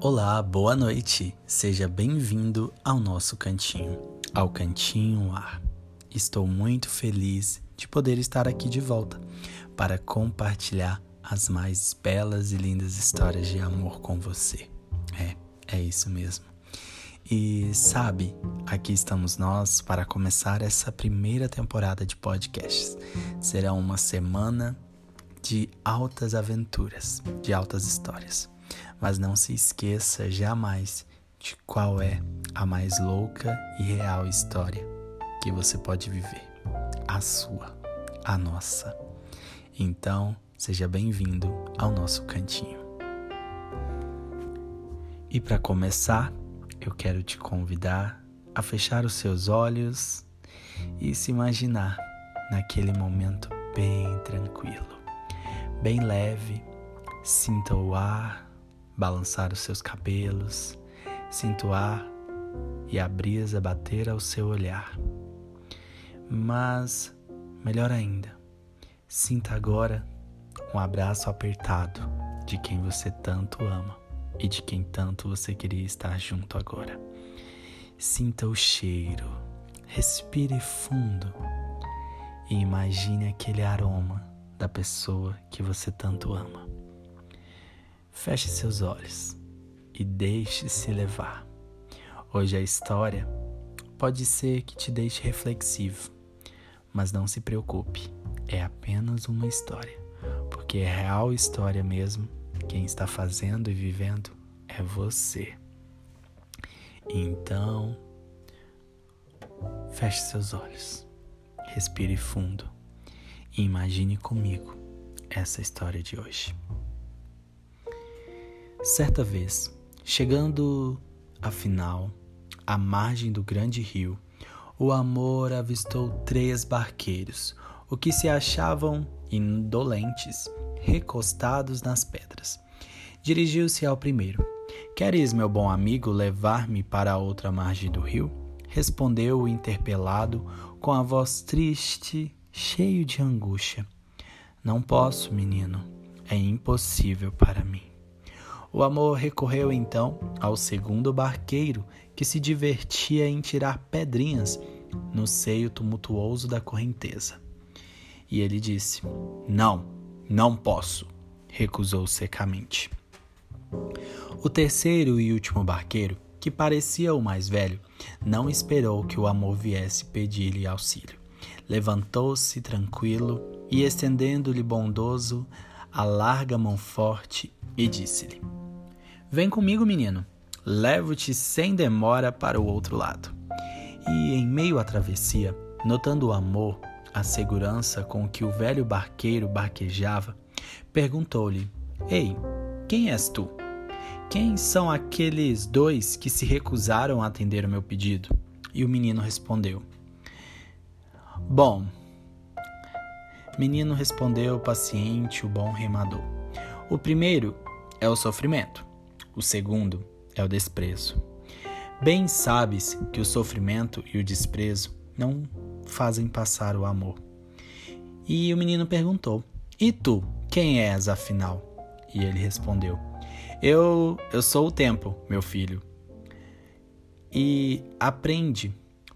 Olá, boa noite. Seja bem-vindo ao nosso cantinho, ao Cantinho Ar. Estou muito feliz de poder estar aqui de volta para compartilhar as mais belas e lindas histórias de amor com você. É, é isso mesmo. E sabe, aqui estamos nós para começar essa primeira temporada de podcasts. Será uma semana de altas aventuras, de altas histórias mas não se esqueça jamais de qual é a mais louca e real história que você pode viver. A sua, a nossa. Então, seja bem-vindo ao nosso cantinho. E para começar, eu quero te convidar a fechar os seus olhos e se imaginar naquele momento bem tranquilo, bem leve. Sinta o ar balançar os seus cabelos, sinto ar e a brisa bater ao seu olhar. Mas, melhor ainda, sinta agora um abraço apertado de quem você tanto ama e de quem tanto você queria estar junto agora. Sinta o cheiro, respire fundo e imagine aquele aroma da pessoa que você tanto ama. Feche seus olhos e deixe-se levar. Hoje a história pode ser que te deixe reflexivo, mas não se preocupe, é apenas uma história, porque é real história mesmo. Quem está fazendo e vivendo é você. Então, feche seus olhos, respire fundo e imagine comigo essa história de hoje. Certa vez, chegando afinal à margem do grande rio, o amor avistou três barqueiros, o que se achavam indolentes, recostados nas pedras. Dirigiu-se ao primeiro. Queres, meu bom amigo, levar-me para a outra margem do rio? Respondeu o interpelado com a voz triste, cheio de angústia. Não posso, menino. É impossível para mim. O amor recorreu então ao segundo barqueiro, que se divertia em tirar pedrinhas no seio tumultuoso da correnteza. E ele disse: Não, não posso, recusou secamente. O terceiro e último barqueiro, que parecia o mais velho, não esperou que o amor viesse pedir-lhe auxílio. Levantou-se tranquilo e, estendendo-lhe bondoso a larga mão forte, e disse-lhe: Vem comigo, menino. Levo-te sem demora para o outro lado. E em meio à travessia, notando o amor, a segurança com que o velho barqueiro barquejava, perguntou-lhe: Ei, quem és tu? Quem são aqueles dois que se recusaram a atender o meu pedido? E o menino respondeu: Bom, menino respondeu paciente o bom remador. O primeiro é o sofrimento. O segundo é o desprezo. Bem sabes que o sofrimento e o desprezo não fazem passar o amor. E o menino perguntou: E tu, quem és afinal? E ele respondeu: Eu, eu sou o tempo, meu filho. E aprende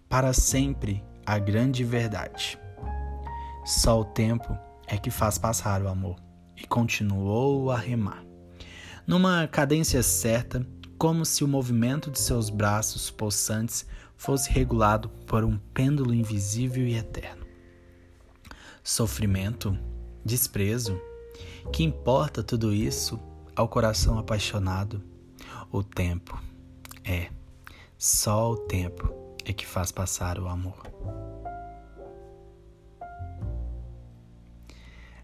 para sempre a grande verdade. Só o tempo é que faz passar o amor. E continuou a remar numa cadência certa, como se o movimento de seus braços possantes fosse regulado por um pêndulo invisível e eterno. Sofrimento, desprezo, que importa tudo isso ao coração apaixonado? O tempo. É, só o tempo é que faz passar o amor.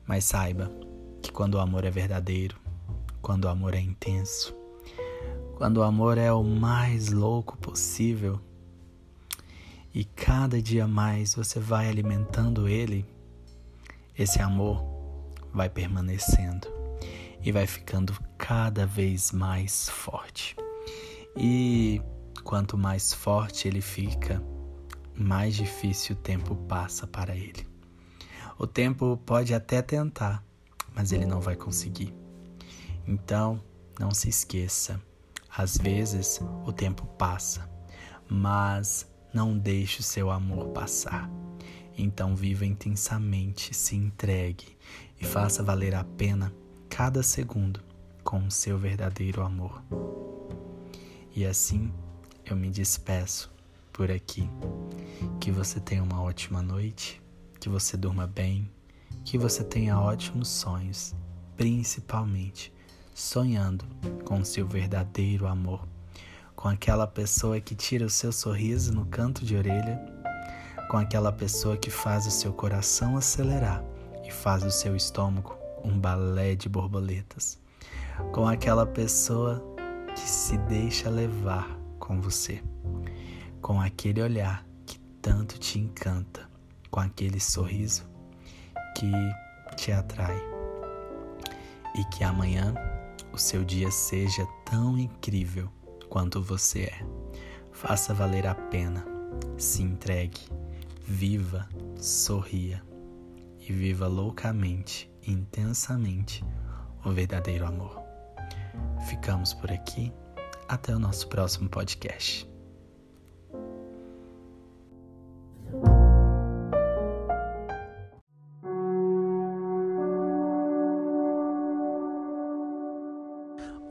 Mas saiba que quando o amor é verdadeiro, quando o amor é intenso, quando o amor é o mais louco possível e cada dia mais você vai alimentando ele, esse amor vai permanecendo e vai ficando cada vez mais forte. E quanto mais forte ele fica, mais difícil o tempo passa para ele. O tempo pode até tentar, mas ele não vai conseguir. Então, não se esqueça, Às vezes o tempo passa, mas não deixe o seu amor passar. Então viva intensamente, se entregue e faça valer a pena cada segundo com o seu verdadeiro amor. E assim eu me despeço por aqui. Que você tenha uma ótima noite, que você durma bem, que você tenha ótimos sonhos, principalmente sonhando com o seu verdadeiro amor, com aquela pessoa que tira o seu sorriso no canto de orelha, com aquela pessoa que faz o seu coração acelerar e faz o seu estômago um balé de borboletas, com aquela pessoa que se deixa levar com você, com aquele olhar que tanto te encanta, com aquele sorriso que te atrai. E que amanhã o seu dia seja tão incrível quanto você é. Faça valer a pena, se entregue, viva, sorria e viva loucamente, intensamente o verdadeiro amor. Ficamos por aqui. Até o nosso próximo podcast.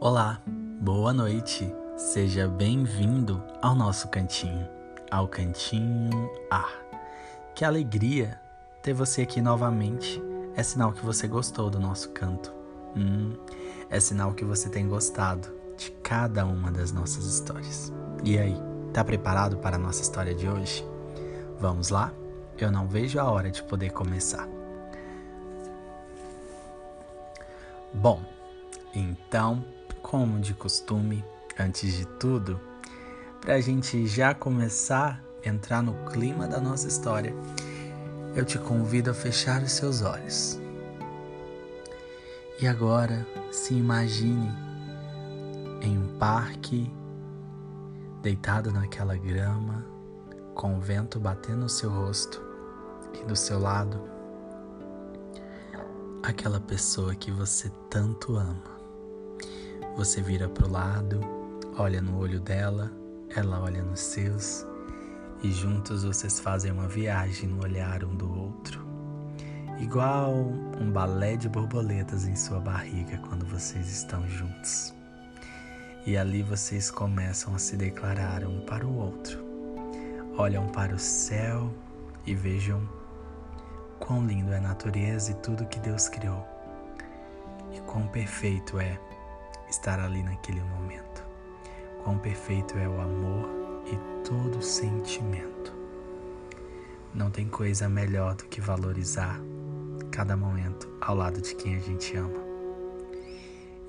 Olá, boa noite. Seja bem-vindo ao nosso cantinho, ao Cantinho Ar. Que alegria ter você aqui novamente. É sinal que você gostou do nosso canto. Hum, é sinal que você tem gostado de cada uma das nossas histórias. E aí, tá preparado para a nossa história de hoje? Vamos lá? Eu não vejo a hora de poder começar. Bom, então, como de costume, antes de tudo, para a gente já começar a entrar no clima da nossa história, eu te convido a fechar os seus olhos. E agora se imagine em um parque, deitado naquela grama, com o vento batendo no seu rosto e do seu lado, aquela pessoa que você tanto ama. Você vira para o lado, olha no olho dela, ela olha nos seus e juntos vocês fazem uma viagem no olhar um do outro. Igual um balé de borboletas em sua barriga quando vocês estão juntos. E ali vocês começam a se declarar um para o outro. Olham para o céu e vejam quão lindo é a natureza e tudo que Deus criou. E quão perfeito é estar ali naquele momento. Quão perfeito é o amor e todo sentimento. Não tem coisa melhor do que valorizar cada momento ao lado de quem a gente ama.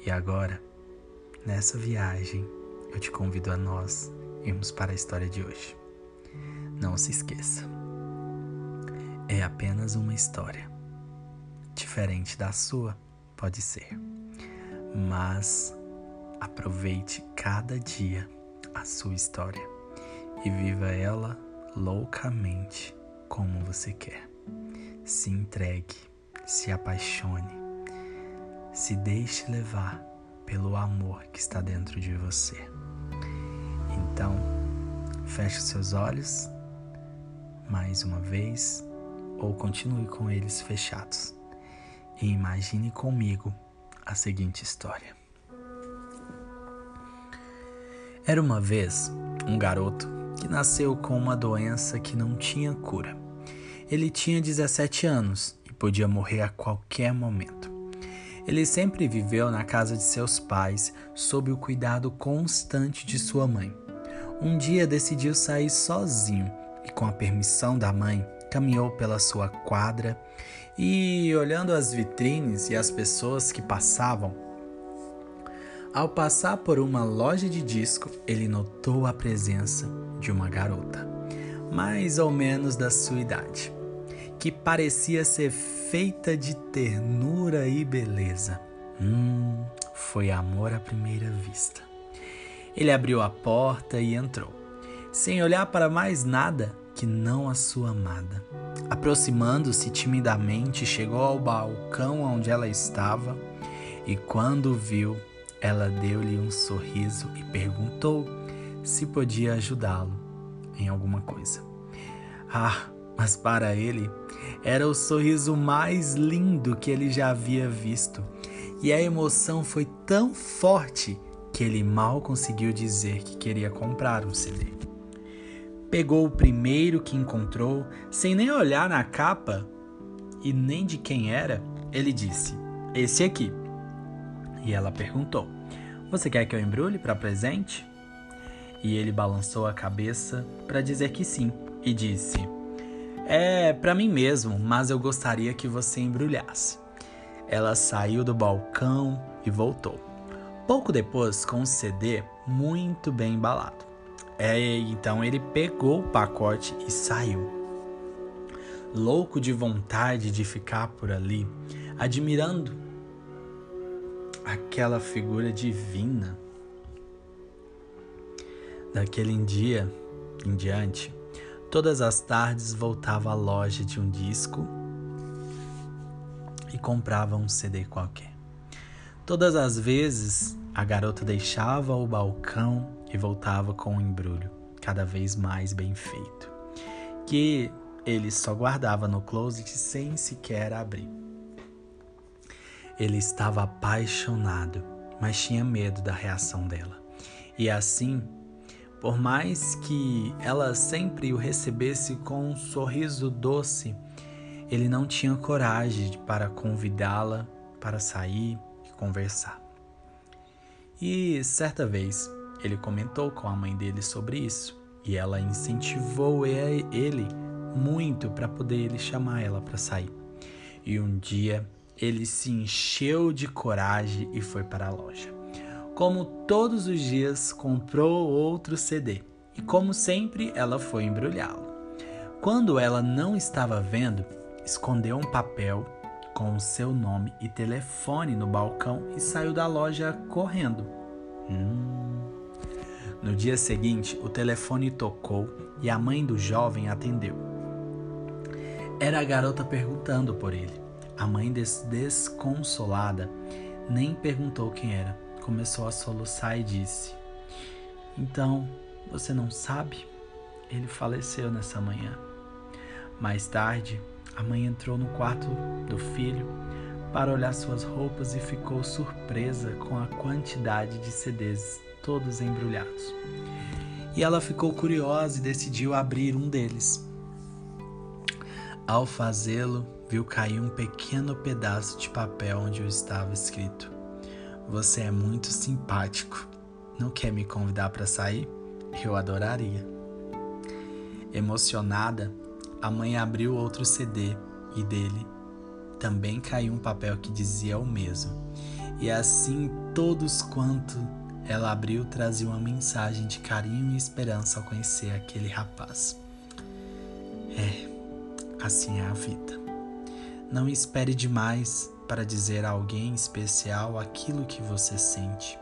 E agora, nessa viagem, eu te convido a nós irmos para a história de hoje. Não se esqueça, é apenas uma história. Diferente da sua, pode ser mas aproveite cada dia a sua história e viva ela loucamente como você quer. Se entregue, se apaixone, se deixe levar pelo amor que está dentro de você. Então, feche seus olhos mais uma vez ou continue com eles fechados e imagine comigo a seguinte história. Era uma vez um garoto que nasceu com uma doença que não tinha cura. Ele tinha 17 anos e podia morrer a qualquer momento. Ele sempre viveu na casa de seus pais sob o cuidado constante de sua mãe. Um dia decidiu sair sozinho e, com a permissão da mãe, caminhou pela sua quadra e, olhando as vitrines e as pessoas que passavam, ao passar por uma loja de disco, ele notou a presença de uma garota, mais ou menos da sua idade, que parecia ser feita de ternura e beleza. Hum, foi amor à primeira vista. Ele abriu a porta e entrou. Sem olhar para mais nada, que não a sua amada. Aproximando-se timidamente, chegou ao balcão onde ela estava e, quando viu, ela deu-lhe um sorriso e perguntou se podia ajudá-lo em alguma coisa. Ah, mas para ele era o sorriso mais lindo que ele já havia visto, e a emoção foi tão forte que ele mal conseguiu dizer que queria comprar um CD. Pegou o primeiro que encontrou, sem nem olhar na capa e nem de quem era, ele disse: Esse aqui. E ela perguntou: Você quer que eu embrulhe para presente? E ele balançou a cabeça para dizer que sim e disse: É para mim mesmo, mas eu gostaria que você embrulhasse. Ela saiu do balcão e voltou. Pouco depois, com o CD muito bem embalado. É, então ele pegou o pacote e saiu. Louco de vontade de ficar por ali, admirando aquela figura divina. Daquele dia em diante, todas as tardes voltava à loja de um disco e comprava um CD qualquer. Todas as vezes a garota deixava o balcão e voltava com um embrulho cada vez mais bem feito, que ele só guardava no closet sem sequer abrir. Ele estava apaixonado, mas tinha medo da reação dela. E assim, por mais que ela sempre o recebesse com um sorriso doce, ele não tinha coragem para convidá-la para sair e conversar. E certa vez ele comentou com a mãe dele sobre isso e ela incentivou ele muito para poder ele chamar ela para sair. E um dia ele se encheu de coragem e foi para a loja. Como todos os dias, comprou outro CD e, como sempre, ela foi embrulhá-lo. Quando ela não estava vendo, escondeu um papel com o seu nome e telefone no balcão e saiu da loja correndo. Hum. No dia seguinte, o telefone tocou e a mãe do jovem atendeu. Era a garota perguntando por ele. A mãe, des desconsolada, nem perguntou quem era. Começou a soluçar e disse: Então, você não sabe? Ele faleceu nessa manhã. Mais tarde, a mãe entrou no quarto do filho para olhar suas roupas e ficou surpresa com a quantidade de CDs, todos embrulhados. E ela ficou curiosa e decidiu abrir um deles. Ao fazê-lo, viu cair um pequeno pedaço de papel onde estava escrito: Você é muito simpático. Não quer me convidar para sair? Eu adoraria. Emocionada, a mãe abriu outro CD e dele também caiu um papel que dizia o mesmo. E assim todos quanto ela abriu traziam uma mensagem de carinho e esperança ao conhecer aquele rapaz. É, assim é a vida. Não espere demais para dizer a alguém especial aquilo que você sente.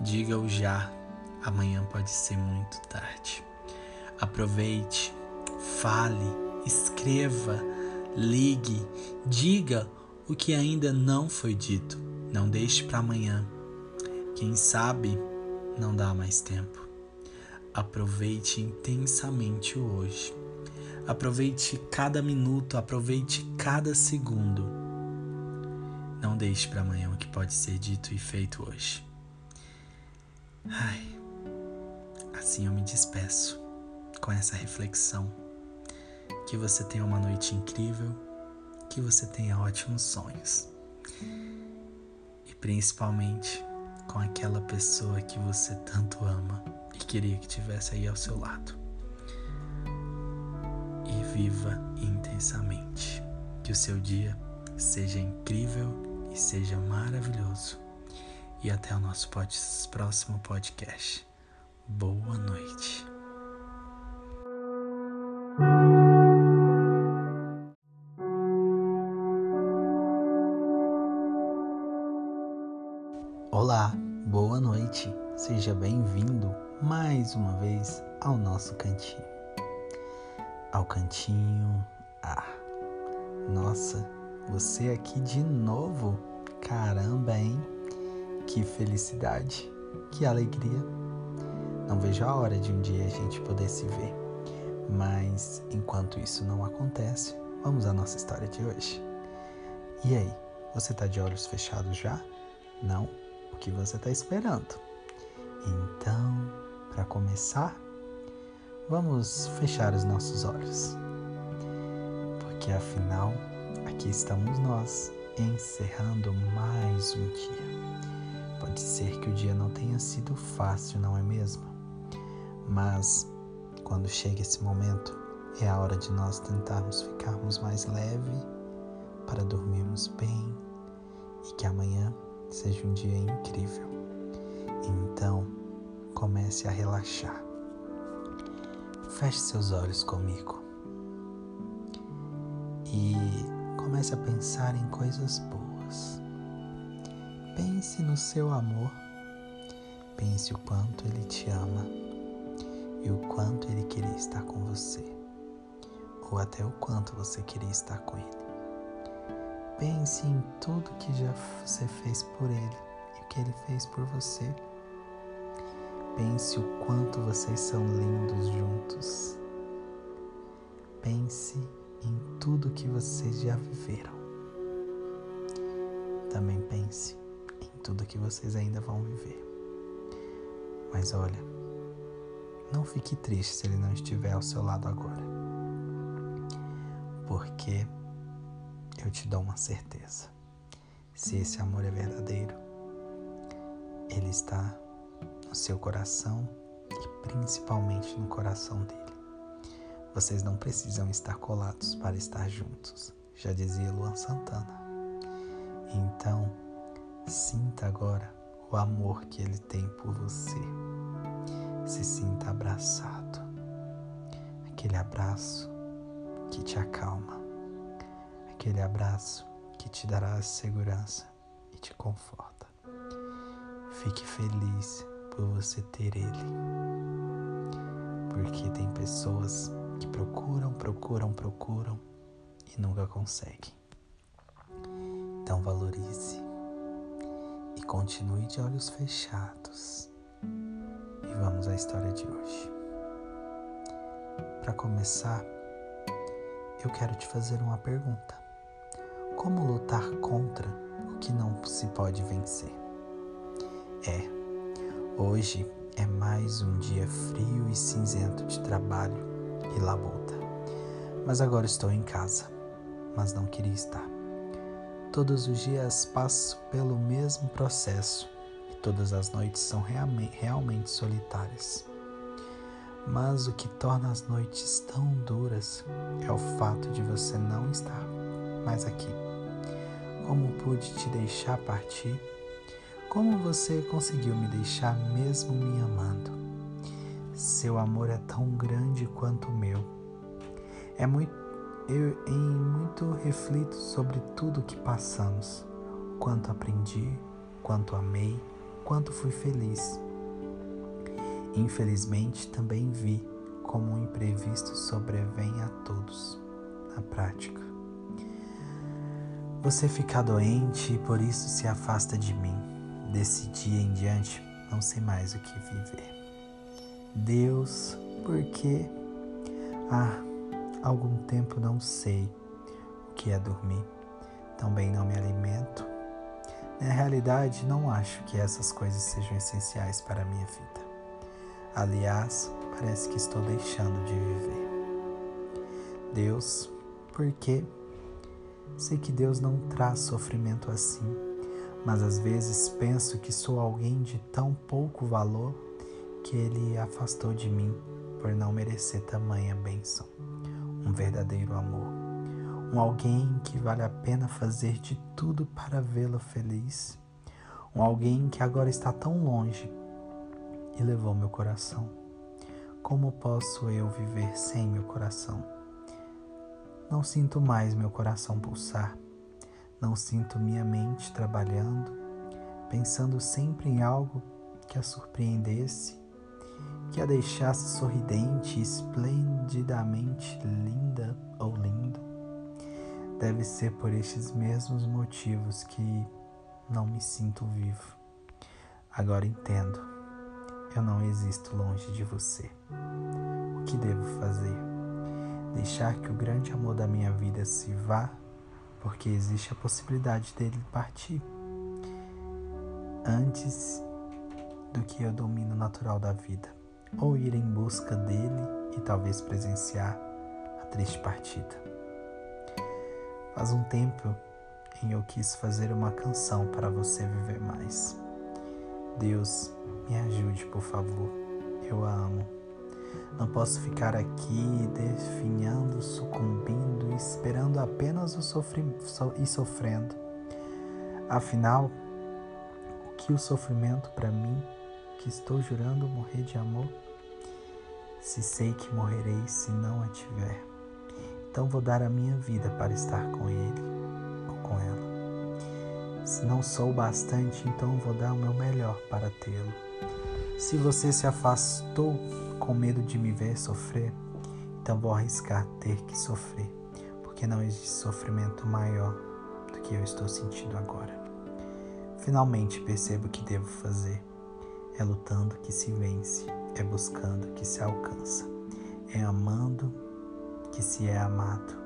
Diga-o já, amanhã pode ser muito tarde. Aproveite, fale, escreva, ligue, diga o que ainda não foi dito. Não deixe para amanhã. Quem sabe não dá mais tempo. Aproveite intensamente o hoje. Aproveite cada minuto, aproveite cada segundo. Não deixe para amanhã o que pode ser dito e feito hoje. Ai, assim eu me despeço com essa reflexão. Que você tenha uma noite incrível, que você tenha ótimos sonhos. E principalmente com aquela pessoa que você tanto ama e queria que tivesse aí ao seu lado viva intensamente. Que o seu dia seja incrível e seja maravilhoso. E até o nosso próximo podcast. Boa noite. Noite. Seja bem-vindo mais uma vez ao nosso cantinho ao cantinho. Ah, nossa, você aqui de novo? Caramba, hein? Que felicidade, que alegria. Não vejo a hora de um dia a gente poder se ver. Mas enquanto isso não acontece, vamos à nossa história de hoje. E aí, você tá de olhos fechados já? Não? Que você tá esperando? Então, para começar, vamos fechar os nossos olhos. Porque afinal, aqui estamos nós, encerrando mais um dia. Pode ser que o dia não tenha sido fácil, não é mesmo? Mas quando chega esse momento, é a hora de nós tentarmos ficarmos mais leve para dormirmos bem e que amanhã seja um dia incrível. Então, comece a relaxar. Feche seus olhos comigo e comece a pensar em coisas boas. Pense no seu amor. Pense o quanto ele te ama e o quanto ele queria estar com você, ou até o quanto você queria estar com ele. Pense em tudo que já você fez por ele e o que ele fez por você. Pense o quanto vocês são lindos juntos. Pense em tudo que vocês já viveram. Também pense em tudo que vocês ainda vão viver. Mas olha, não fique triste se ele não estiver ao seu lado agora. Porque eu te dou uma certeza. Se esse amor é verdadeiro, ele está no seu coração e principalmente no coração dele. Vocês não precisam estar colados para estar juntos, já dizia Luan Santana. Então, sinta agora o amor que ele tem por você se sinta abraçado. Aquele abraço que te acalma, aquele abraço que te dará segurança e te conforta. Fique feliz por você ter ele, porque tem pessoas que procuram, procuram, procuram e nunca conseguem. Então valorize e continue de olhos fechados e vamos à história de hoje. Para começar, eu quero te fazer uma pergunta: Como lutar contra o que não se pode vencer? É, hoje é mais um dia frio e cinzento de trabalho e labuta. Mas agora estou em casa, mas não queria estar. Todos os dias passo pelo mesmo processo Todas as noites são realmente solitárias. Mas o que torna as noites tão duras é o fato de você não estar mais aqui. Como pude te deixar partir? Como você conseguiu me deixar mesmo me amando? Seu amor é tão grande quanto o meu. É muito eu em muito reflito sobre tudo que passamos, quanto aprendi, quanto amei, quanto fui feliz. Infelizmente, também vi como um imprevisto sobrevém a todos na prática. Você fica doente e por isso se afasta de mim. Desse dia em diante, não sei mais o que viver. Deus, por que há algum tempo não sei o que é dormir. Também não me alimento na realidade, não acho que essas coisas sejam essenciais para a minha vida. Aliás, parece que estou deixando de viver. Deus, por quê? Sei que Deus não traz sofrimento assim, mas às vezes penso que sou alguém de tão pouco valor que Ele afastou de mim por não merecer tamanha bênção, um verdadeiro amor um alguém que vale a pena fazer de tudo para vê-lo feliz, um alguém que agora está tão longe e levou meu coração. Como posso eu viver sem meu coração? Não sinto mais meu coração pulsar, não sinto minha mente trabalhando, pensando sempre em algo que a surpreendesse, que a deixasse sorridente esplendidamente linda ou lindo Deve ser por estes mesmos motivos que não me sinto vivo. Agora entendo. Eu não existo longe de você. O que devo fazer? Deixar que o grande amor da minha vida se vá, porque existe a possibilidade dele partir antes do que o domínio natural da vida, ou ir em busca dele e talvez presenciar a triste partida. Faz um tempo em eu quis fazer uma canção para você viver mais. Deus, me ajude, por favor. Eu a amo. Não posso ficar aqui definhando, sucumbindo, esperando apenas o sofrimento e sofrendo. Afinal, o que o sofrimento para mim que estou jurando morrer de amor? Se sei que morrerei se não a tiver, então vou dar a minha vida para estar com ele ou com ela. Se não sou bastante, então vou dar o meu melhor para tê-lo. Se você se afastou com medo de me ver sofrer, então vou arriscar ter que sofrer, porque não existe sofrimento maior do que eu estou sentindo agora. Finalmente percebo o que devo fazer é lutando que se vence, é buscando que se alcança, é amando que se é amado.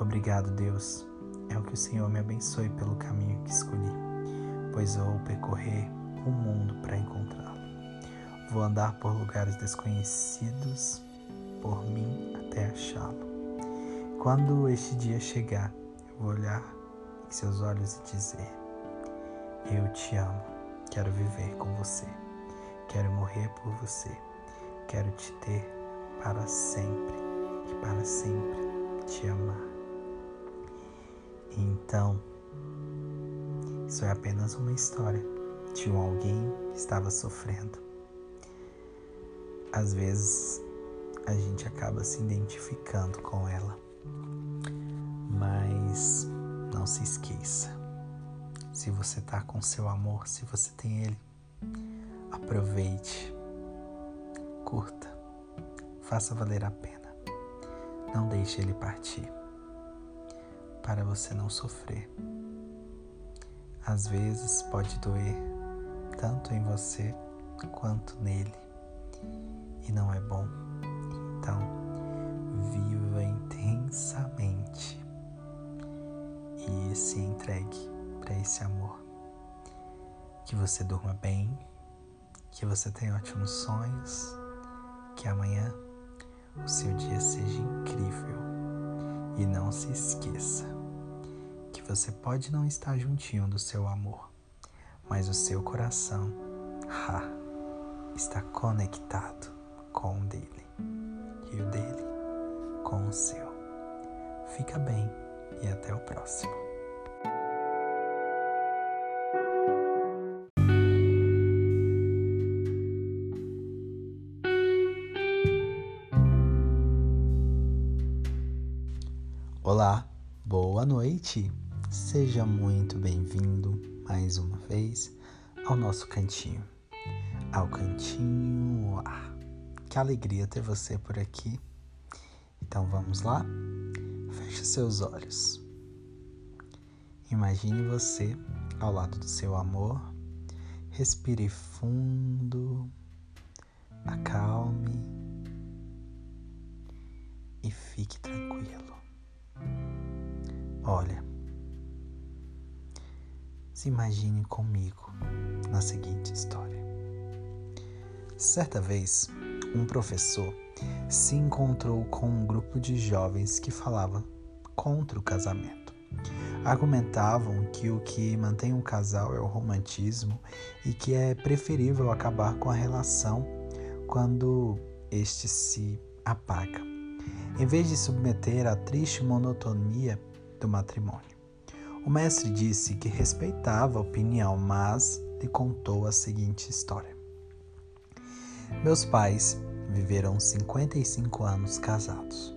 Obrigado, Deus. É o que o Senhor me abençoe pelo caminho que escolhi, pois vou percorrer o mundo para encontrá-lo. Vou andar por lugares desconhecidos por mim até achá-lo. Quando este dia chegar, eu vou olhar em seus olhos e dizer: Eu te amo. Quero viver com você. Quero morrer por você. Quero te ter para sempre e para sempre te amar. Então, isso é apenas uma história de um alguém que estava sofrendo. Às vezes a gente acaba se identificando com ela, mas não se esqueça se você está com seu amor, se você tem ele, aproveite, curta, faça valer a pena. Não deixe ele partir, para você não sofrer. Às vezes pode doer tanto em você quanto nele, e não é bom. Então, viva intensamente e se entregue para esse amor. Que você durma bem, que você tenha ótimos sonhos, que amanhã o seu dia seja incrível. E não se esqueça que você pode não estar juntinho do seu amor, mas o seu coração ha, está conectado com o dele e o dele com o seu. Fica bem e até o próximo. Olá, boa noite. Seja muito bem-vindo mais uma vez ao nosso cantinho. Ao cantinho. Que alegria ter você por aqui. Então vamos lá? Feche seus olhos. Imagine você ao lado do seu amor. Respire fundo. Acalme. E fique tranquilo. Olha, se imagine comigo na seguinte história. Certa vez, um professor se encontrou com um grupo de jovens que falava contra o casamento. Argumentavam que o que mantém um casal é o romantismo e que é preferível acabar com a relação quando este se apaga, em vez de submeter à triste monotonia do matrimônio. O mestre disse que respeitava a opinião, mas lhe contou a seguinte história. Meus pais viveram 55 anos casados.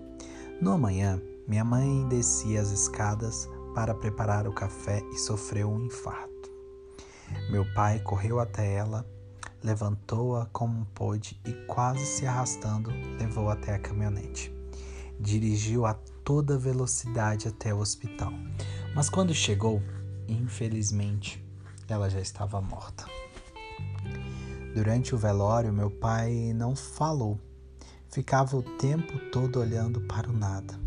No amanhã, minha mãe descia as escadas para preparar o café e sofreu um infarto. Meu pai correu até ela, levantou-a como pôde e, quase se arrastando, levou até a caminhonete. Dirigiu a toda velocidade até o hospital. Mas quando chegou, infelizmente, ela já estava morta. Durante o velório, meu pai não falou. Ficava o tempo todo olhando para o nada.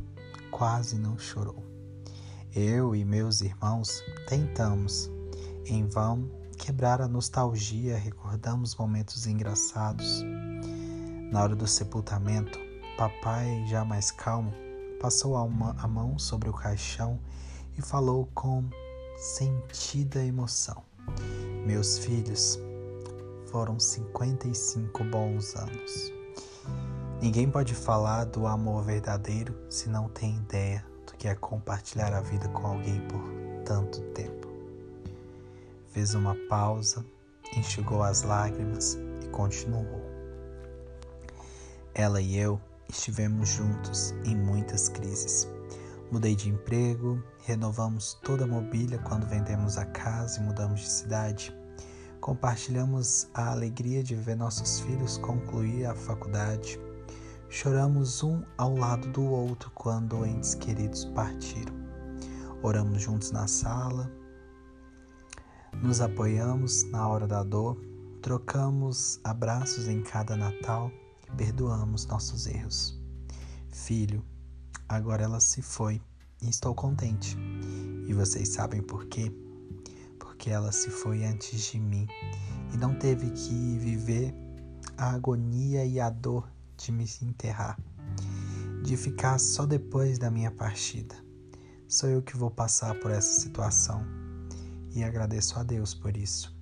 Quase não chorou. Eu e meus irmãos tentamos, em vão, quebrar a nostalgia, recordamos momentos engraçados. Na hora do sepultamento, papai, já mais calmo, passou a mão sobre o caixão e falou com sentida emoção: Meus filhos, foram 55 bons anos. Ninguém pode falar do amor verdadeiro se não tem ideia do que é compartilhar a vida com alguém por tanto tempo. Fez uma pausa, enxugou as lágrimas e continuou. Ela e eu estivemos juntos em muitas crises. Mudei de emprego, renovamos toda a mobília quando vendemos a casa e mudamos de cidade. Compartilhamos a alegria de ver nossos filhos concluir a faculdade. Choramos um ao lado do outro quando entes queridos partiram. Oramos juntos na sala, nos apoiamos na hora da dor, trocamos abraços em cada Natal e perdoamos nossos erros. Filho, agora ela se foi e estou contente. E vocês sabem por quê? Porque ela se foi antes de mim e não teve que viver a agonia e a dor de me enterrar, de ficar só depois da minha partida. Sou eu que vou passar por essa situação e agradeço a Deus por isso.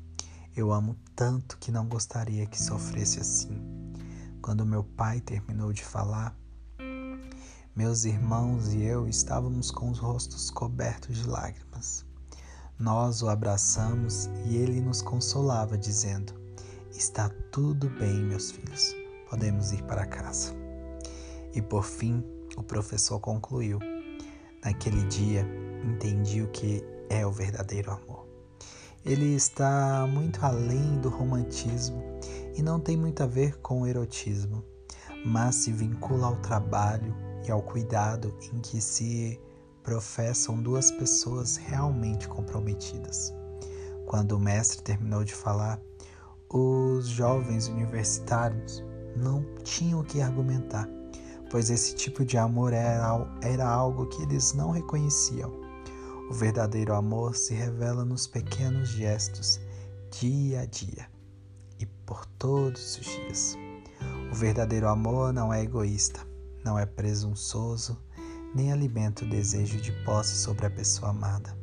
Eu amo tanto que não gostaria que sofresse assim. Quando meu pai terminou de falar, meus irmãos e eu estávamos com os rostos cobertos de lágrimas. Nós o abraçamos e ele nos consolava, dizendo: Está tudo bem, meus filhos, podemos ir para casa. E por fim, o professor concluiu: Naquele dia, entendi o que é o verdadeiro amor. Ele está muito além do romantismo e não tem muito a ver com o erotismo, mas se vincula ao trabalho e ao cuidado em que se professam duas pessoas realmente comprometidas. Quando o mestre terminou de falar, os jovens universitários não tinham o que argumentar, pois esse tipo de amor era, era algo que eles não reconheciam. O verdadeiro amor se revela nos pequenos gestos, dia a dia e por todos os dias. O verdadeiro amor não é egoísta, não é presunçoso, nem alimenta o desejo de posse sobre a pessoa amada.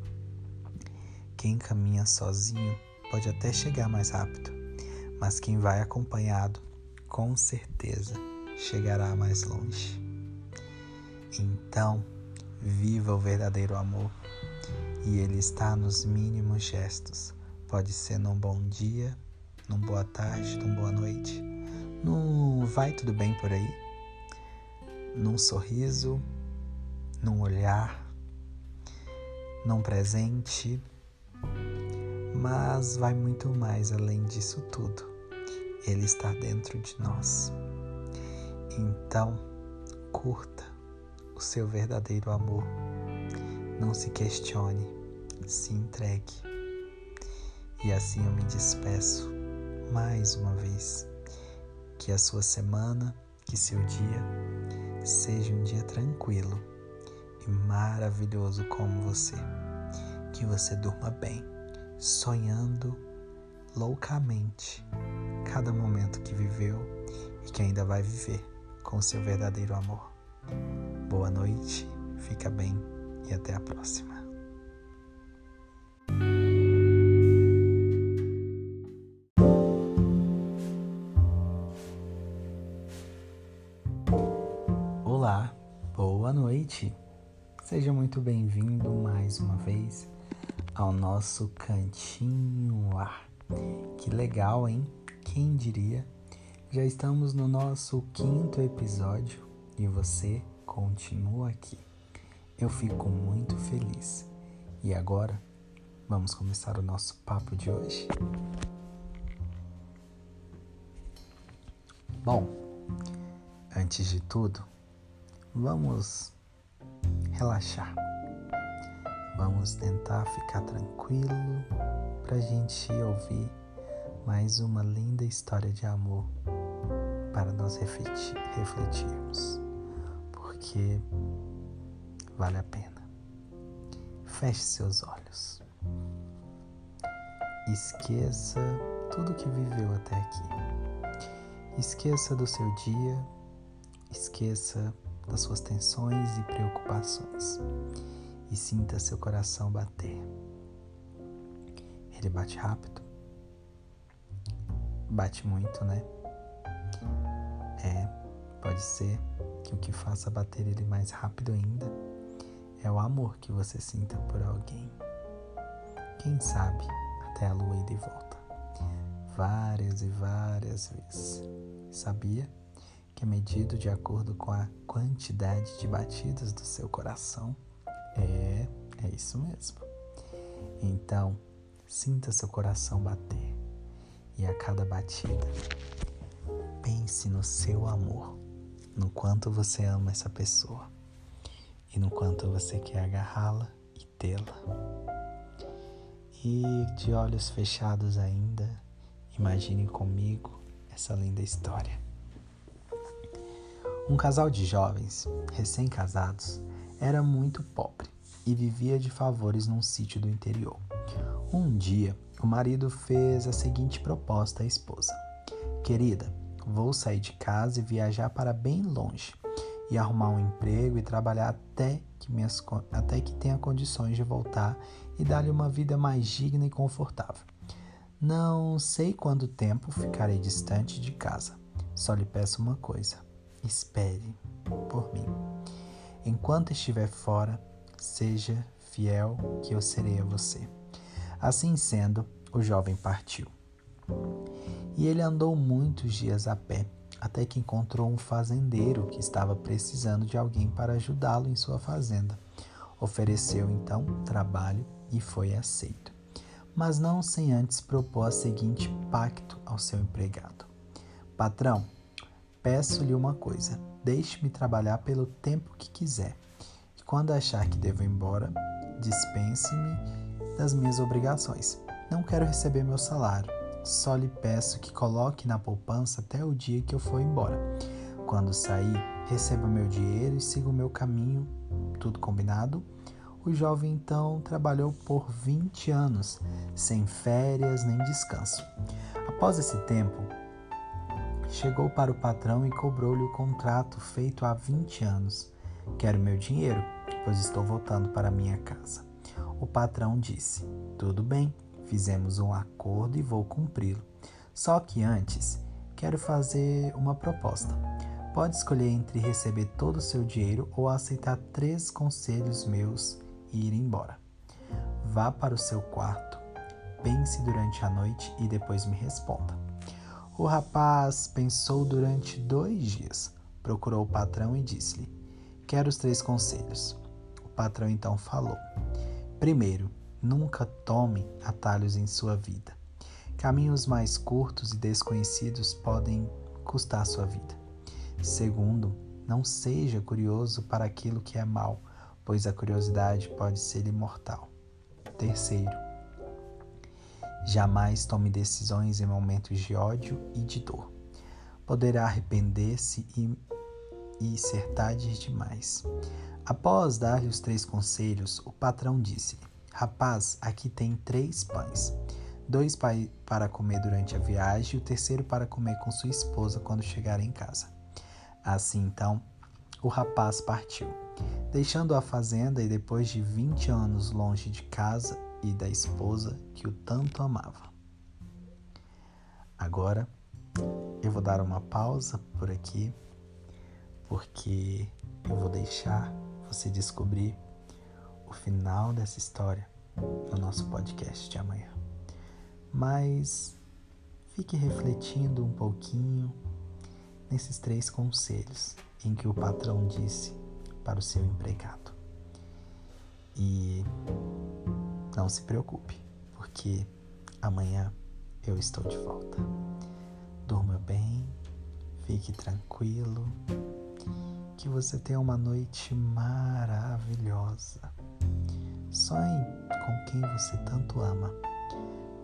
Quem caminha sozinho pode até chegar mais rápido, mas quem vai acompanhado, com certeza, chegará mais longe. Então, viva o verdadeiro amor, e ele está nos mínimos gestos. Pode ser num bom dia, num boa tarde, num boa noite, num vai tudo bem por aí, num sorriso, num olhar, num presente, mas vai muito mais além disso tudo. Ele está dentro de nós. Então, curta o seu verdadeiro amor. Não se questione, se entregue. E assim eu me despeço mais uma vez. Que a sua semana, que seu dia seja um dia tranquilo e maravilhoso como você. Que você durma bem, sonhando loucamente cada momento que viveu e que ainda vai viver com seu verdadeiro amor. Boa noite, fica bem e até a próxima. Muito bem-vindo mais uma vez ao nosso cantinho ar. Que legal, hein? Quem diria? Já estamos no nosso quinto episódio e você continua aqui. Eu fico muito feliz. E agora, vamos começar o nosso papo de hoje? Bom, antes de tudo, vamos relaxar. Vamos tentar ficar tranquilo para a gente ouvir mais uma linda história de amor para nós refletir, refletirmos, porque vale a pena. Feche seus olhos. Esqueça tudo que viveu até aqui. Esqueça do seu dia, esqueça das suas tensões e preocupações e sinta seu coração bater. Ele bate rápido? Bate muito, né? É, pode ser que o que faça bater ele mais rápido ainda é o amor que você sinta por alguém. Quem sabe até a lua ir de volta. Várias e várias vezes. Sabia que é medido de acordo com a quantidade de batidas do seu coração? É, é isso mesmo. Então, sinta seu coração bater e a cada batida, pense no seu amor, no quanto você ama essa pessoa e no quanto você quer agarrá-la e tê-la. E de olhos fechados ainda, imagine comigo essa linda história. Um casal de jovens, recém-casados, era muito pobre e vivia de favores num sítio do interior. Um dia, o marido fez a seguinte proposta à esposa: Querida, vou sair de casa e viajar para bem longe e arrumar um emprego e trabalhar até que, minhas, até que tenha condições de voltar e dar-lhe uma vida mais digna e confortável. Não sei quanto tempo ficarei distante de casa. Só lhe peço uma coisa: espere por mim. Enquanto estiver fora, seja fiel, que eu serei a você. Assim sendo, o jovem partiu. E ele andou muitos dias a pé, até que encontrou um fazendeiro que estava precisando de alguém para ajudá-lo em sua fazenda. Ofereceu então trabalho e foi aceito. Mas não sem antes propor a seguinte pacto ao seu empregado: Patrão, peço-lhe uma coisa Deixe-me trabalhar pelo tempo que quiser. E quando achar que devo ir embora, dispense-me das minhas obrigações. Não quero receber meu salário. Só lhe peço que coloque na poupança até o dia que eu for embora. Quando sair, receba meu dinheiro e siga o meu caminho. Tudo combinado? O jovem então trabalhou por 20 anos, sem férias nem descanso. Após esse tempo, chegou para o patrão e cobrou-lhe o contrato feito há 20 anos. Quero meu dinheiro, pois estou voltando para minha casa. O patrão disse: Tudo bem, fizemos um acordo e vou cumpri-lo. Só que antes, quero fazer uma proposta. Pode escolher entre receber todo o seu dinheiro ou aceitar três conselhos meus e ir embora. Vá para o seu quarto, pense durante a noite e depois me responda. O rapaz pensou durante dois dias, procurou o patrão e disse-lhe: Quero os três conselhos. O patrão então falou: Primeiro, nunca tome atalhos em sua vida. Caminhos mais curtos e desconhecidos podem custar sua vida. Segundo, não seja curioso para aquilo que é mal, pois a curiosidade pode ser imortal. Terceiro, Jamais tome decisões em momentos de ódio e de dor. Poderá arrepender-se e, e ser tarde demais. Após dar-lhe os três conselhos, o patrão disse-lhe: Rapaz, aqui tem três pães. Dois para comer durante a viagem e o terceiro para comer com sua esposa quando chegar em casa. Assim então, o rapaz partiu, deixando a fazenda e depois de vinte anos longe de casa e da esposa que o tanto amava. Agora eu vou dar uma pausa por aqui, porque eu vou deixar você descobrir o final dessa história no nosso podcast de amanhã. Mas fique refletindo um pouquinho nesses três conselhos em que o patrão disse para o seu empregado. E não se preocupe, porque amanhã eu estou de volta. Durma bem, fique tranquilo, que você tenha uma noite maravilhosa. Sonhe com quem você tanto ama.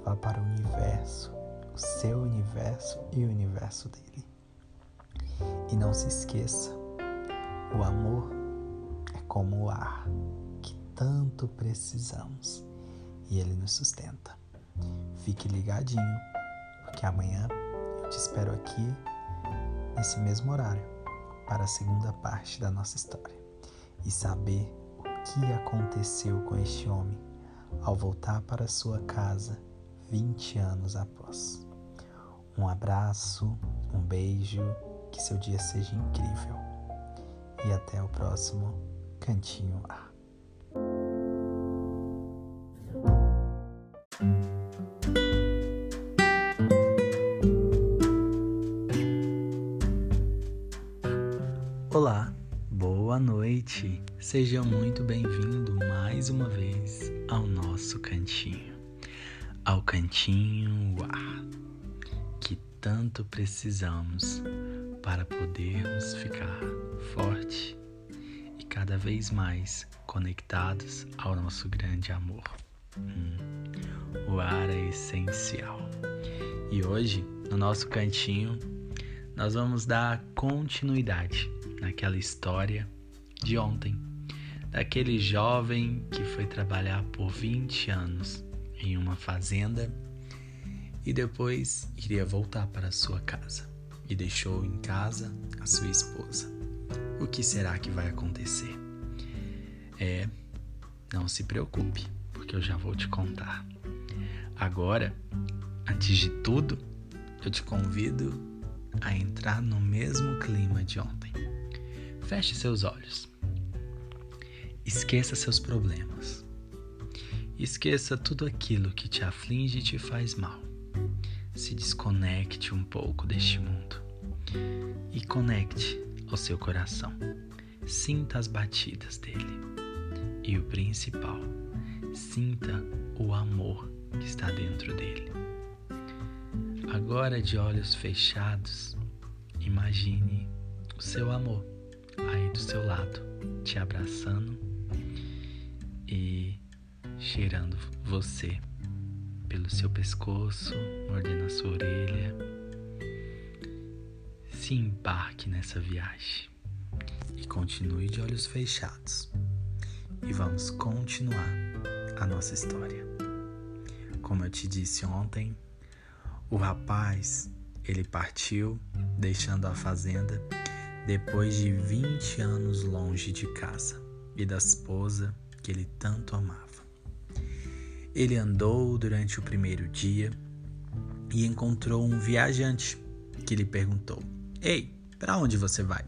Vá para o universo, o seu universo e o universo dele. E não se esqueça, o amor é como o ar que tanto precisamos e ele nos sustenta. Fique ligadinho, porque amanhã eu te espero aqui nesse mesmo horário para a segunda parte da nossa história e saber o que aconteceu com este homem ao voltar para sua casa 20 anos após. Um abraço, um beijo, que seu dia seja incrível e até o próximo Cantinho A. Seja muito bem-vindo mais uma vez ao nosso cantinho, ao cantinho ar que tanto precisamos para podermos ficar forte e cada vez mais conectados ao nosso grande amor. Hum, o ar é essencial. E hoje, no nosso cantinho, nós vamos dar continuidade naquela história de ontem, daquele jovem que foi trabalhar por 20 anos em uma fazenda e depois iria voltar para sua casa e deixou em casa a sua esposa. O que será que vai acontecer? É, não se preocupe, porque eu já vou te contar. Agora, antes de tudo, eu te convido a entrar no mesmo clima de ontem. Feche seus olhos. Esqueça seus problemas. Esqueça tudo aquilo que te aflige e te faz mal. Se desconecte um pouco deste mundo e conecte ao seu coração. Sinta as batidas dele. E o principal, sinta o amor que está dentro dele. Agora, de olhos fechados, imagine o seu amor aí do seu lado, te abraçando cheirando você pelo seu pescoço, mordendo a sua orelha. Se embarque nessa viagem e continue de olhos fechados. E vamos continuar a nossa história. Como eu te disse ontem, o rapaz, ele partiu deixando a fazenda depois de 20 anos longe de casa e da esposa que ele tanto amava. Ele andou durante o primeiro dia e encontrou um viajante que lhe perguntou: Ei, para onde você vai?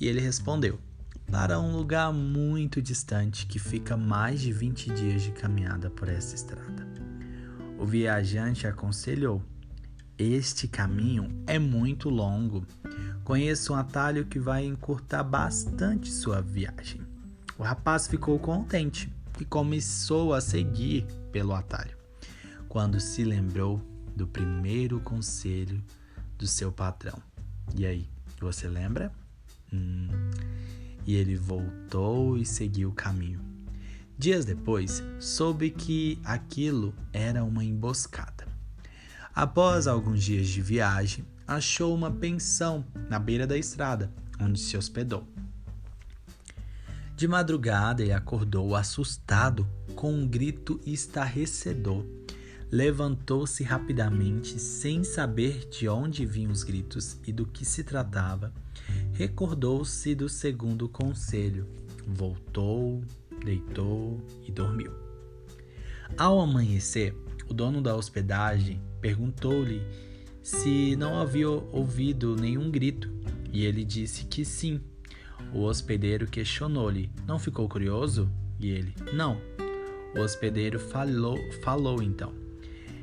E ele respondeu: Para um lugar muito distante que fica mais de 20 dias de caminhada por essa estrada. O viajante aconselhou: Este caminho é muito longo Conheço um atalho que vai encurtar bastante sua viagem. O rapaz ficou contente e começou a seguir pelo atalho, quando se lembrou do primeiro conselho do seu patrão. E aí, você lembra? Hum. E ele voltou e seguiu o caminho. Dias depois, soube que aquilo era uma emboscada. Após alguns dias de viagem, achou uma pensão na beira da estrada, onde se hospedou. De madrugada, ele acordou assustado com um grito estarrecedor. Levantou-se rapidamente, sem saber de onde vinham os gritos e do que se tratava. Recordou-se do segundo conselho, voltou, deitou e dormiu. Ao amanhecer, o dono da hospedagem perguntou-lhe se não havia ouvido nenhum grito, e ele disse que sim. O hospedeiro questionou-lhe: Não ficou curioso? E ele: Não. O hospedeiro falou, falou então: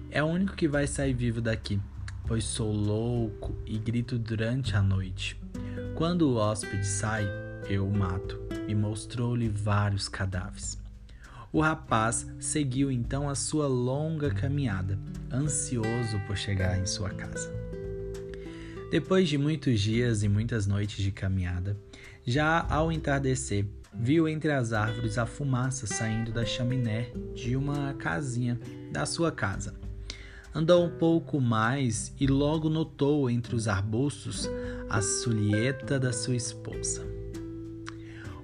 É o único que vai sair vivo daqui, pois sou louco e grito durante a noite. Quando o hóspede sai, eu o mato. E mostrou-lhe vários cadáveres. O rapaz seguiu então a sua longa caminhada, ansioso por chegar em sua casa. Depois de muitos dias e muitas noites de caminhada, já ao entardecer, viu entre as árvores a fumaça saindo da chaminé de uma casinha da sua casa. Andou um pouco mais e logo notou entre os arbustos a sulheta da sua esposa.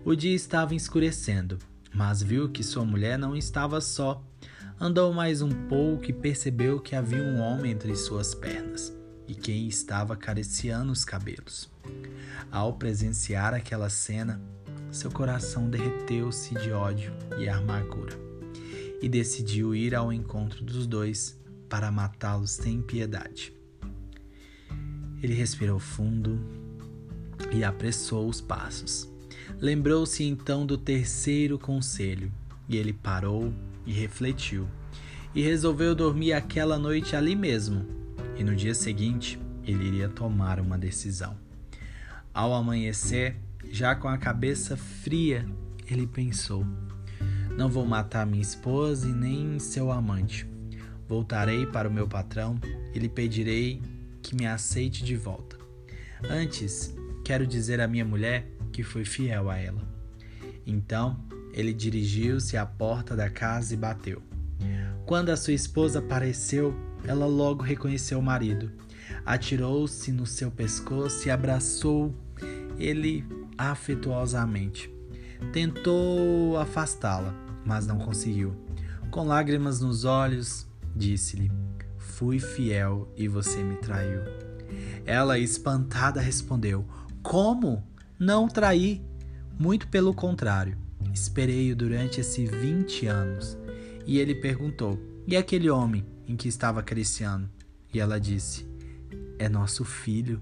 O dia estava escurecendo, mas viu que sua mulher não estava só. Andou mais um pouco e percebeu que havia um homem entre suas pernas e quem estava acariciando os cabelos. Ao presenciar aquela cena, seu coração derreteu-se de ódio e amargura e decidiu ir ao encontro dos dois para matá-los sem piedade. Ele respirou fundo e apressou os passos. Lembrou-se então do terceiro conselho e ele parou e refletiu e resolveu dormir aquela noite ali mesmo. E no dia seguinte ele iria tomar uma decisão. Ao amanhecer, já com a cabeça fria, ele pensou: Não vou matar minha esposa e nem seu amante. Voltarei para o meu patrão e lhe pedirei que me aceite de volta. Antes, quero dizer à minha mulher que fui fiel a ela. Então, ele dirigiu-se à porta da casa e bateu. Quando a sua esposa apareceu, ela logo reconheceu o marido. Atirou-se no seu pescoço e abraçou ele afetuosamente. Tentou afastá-la, mas não conseguiu. Com lágrimas nos olhos, disse-lhe: Fui fiel e você me traiu. Ela, espantada, respondeu: Como? Não traí. Muito pelo contrário. Esperei-o durante esses 20 anos. E ele perguntou: E aquele homem em que estava acariciando? E ela disse: É nosso filho.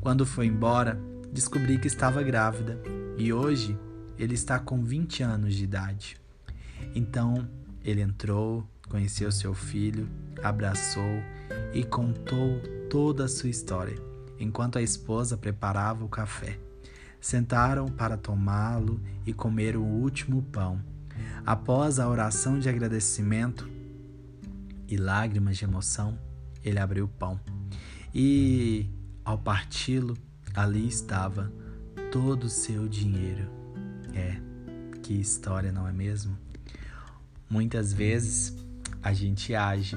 Quando foi embora, descobri que estava grávida e hoje ele está com 20 anos de idade. Então ele entrou, conheceu seu filho, abraçou e contou toda a sua história, enquanto a esposa preparava o café. Sentaram para tomá-lo e comer o último pão. Após a oração de agradecimento e lágrimas de emoção, ele abriu o pão. E, ao parti-lo, ali estava todo o seu dinheiro. É, que história, não é mesmo? Muitas vezes a gente age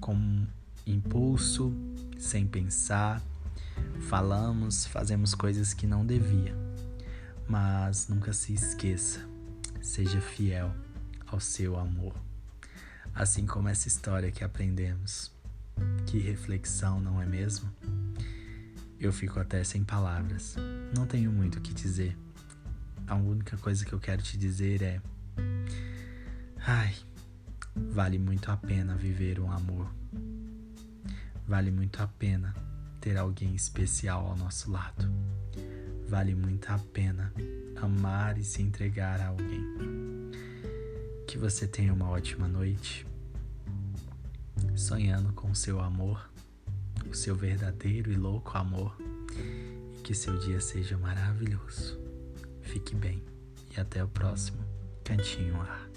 com impulso, sem pensar, falamos, fazemos coisas que não devia. Mas nunca se esqueça, seja fiel ao seu amor. Assim como essa história que aprendemos. Que reflexão, não é mesmo? Eu fico até sem palavras. Não tenho muito o que dizer. A única coisa que eu quero te dizer é: Ai, vale muito a pena viver um amor. Vale muito a pena ter alguém especial ao nosso lado. Vale muito a pena amar e se entregar a alguém. Que você tenha uma ótima noite, sonhando com seu amor o seu verdadeiro e louco amor e que seu dia seja maravilhoso. Fique bem e até o próximo Cantinho Ar.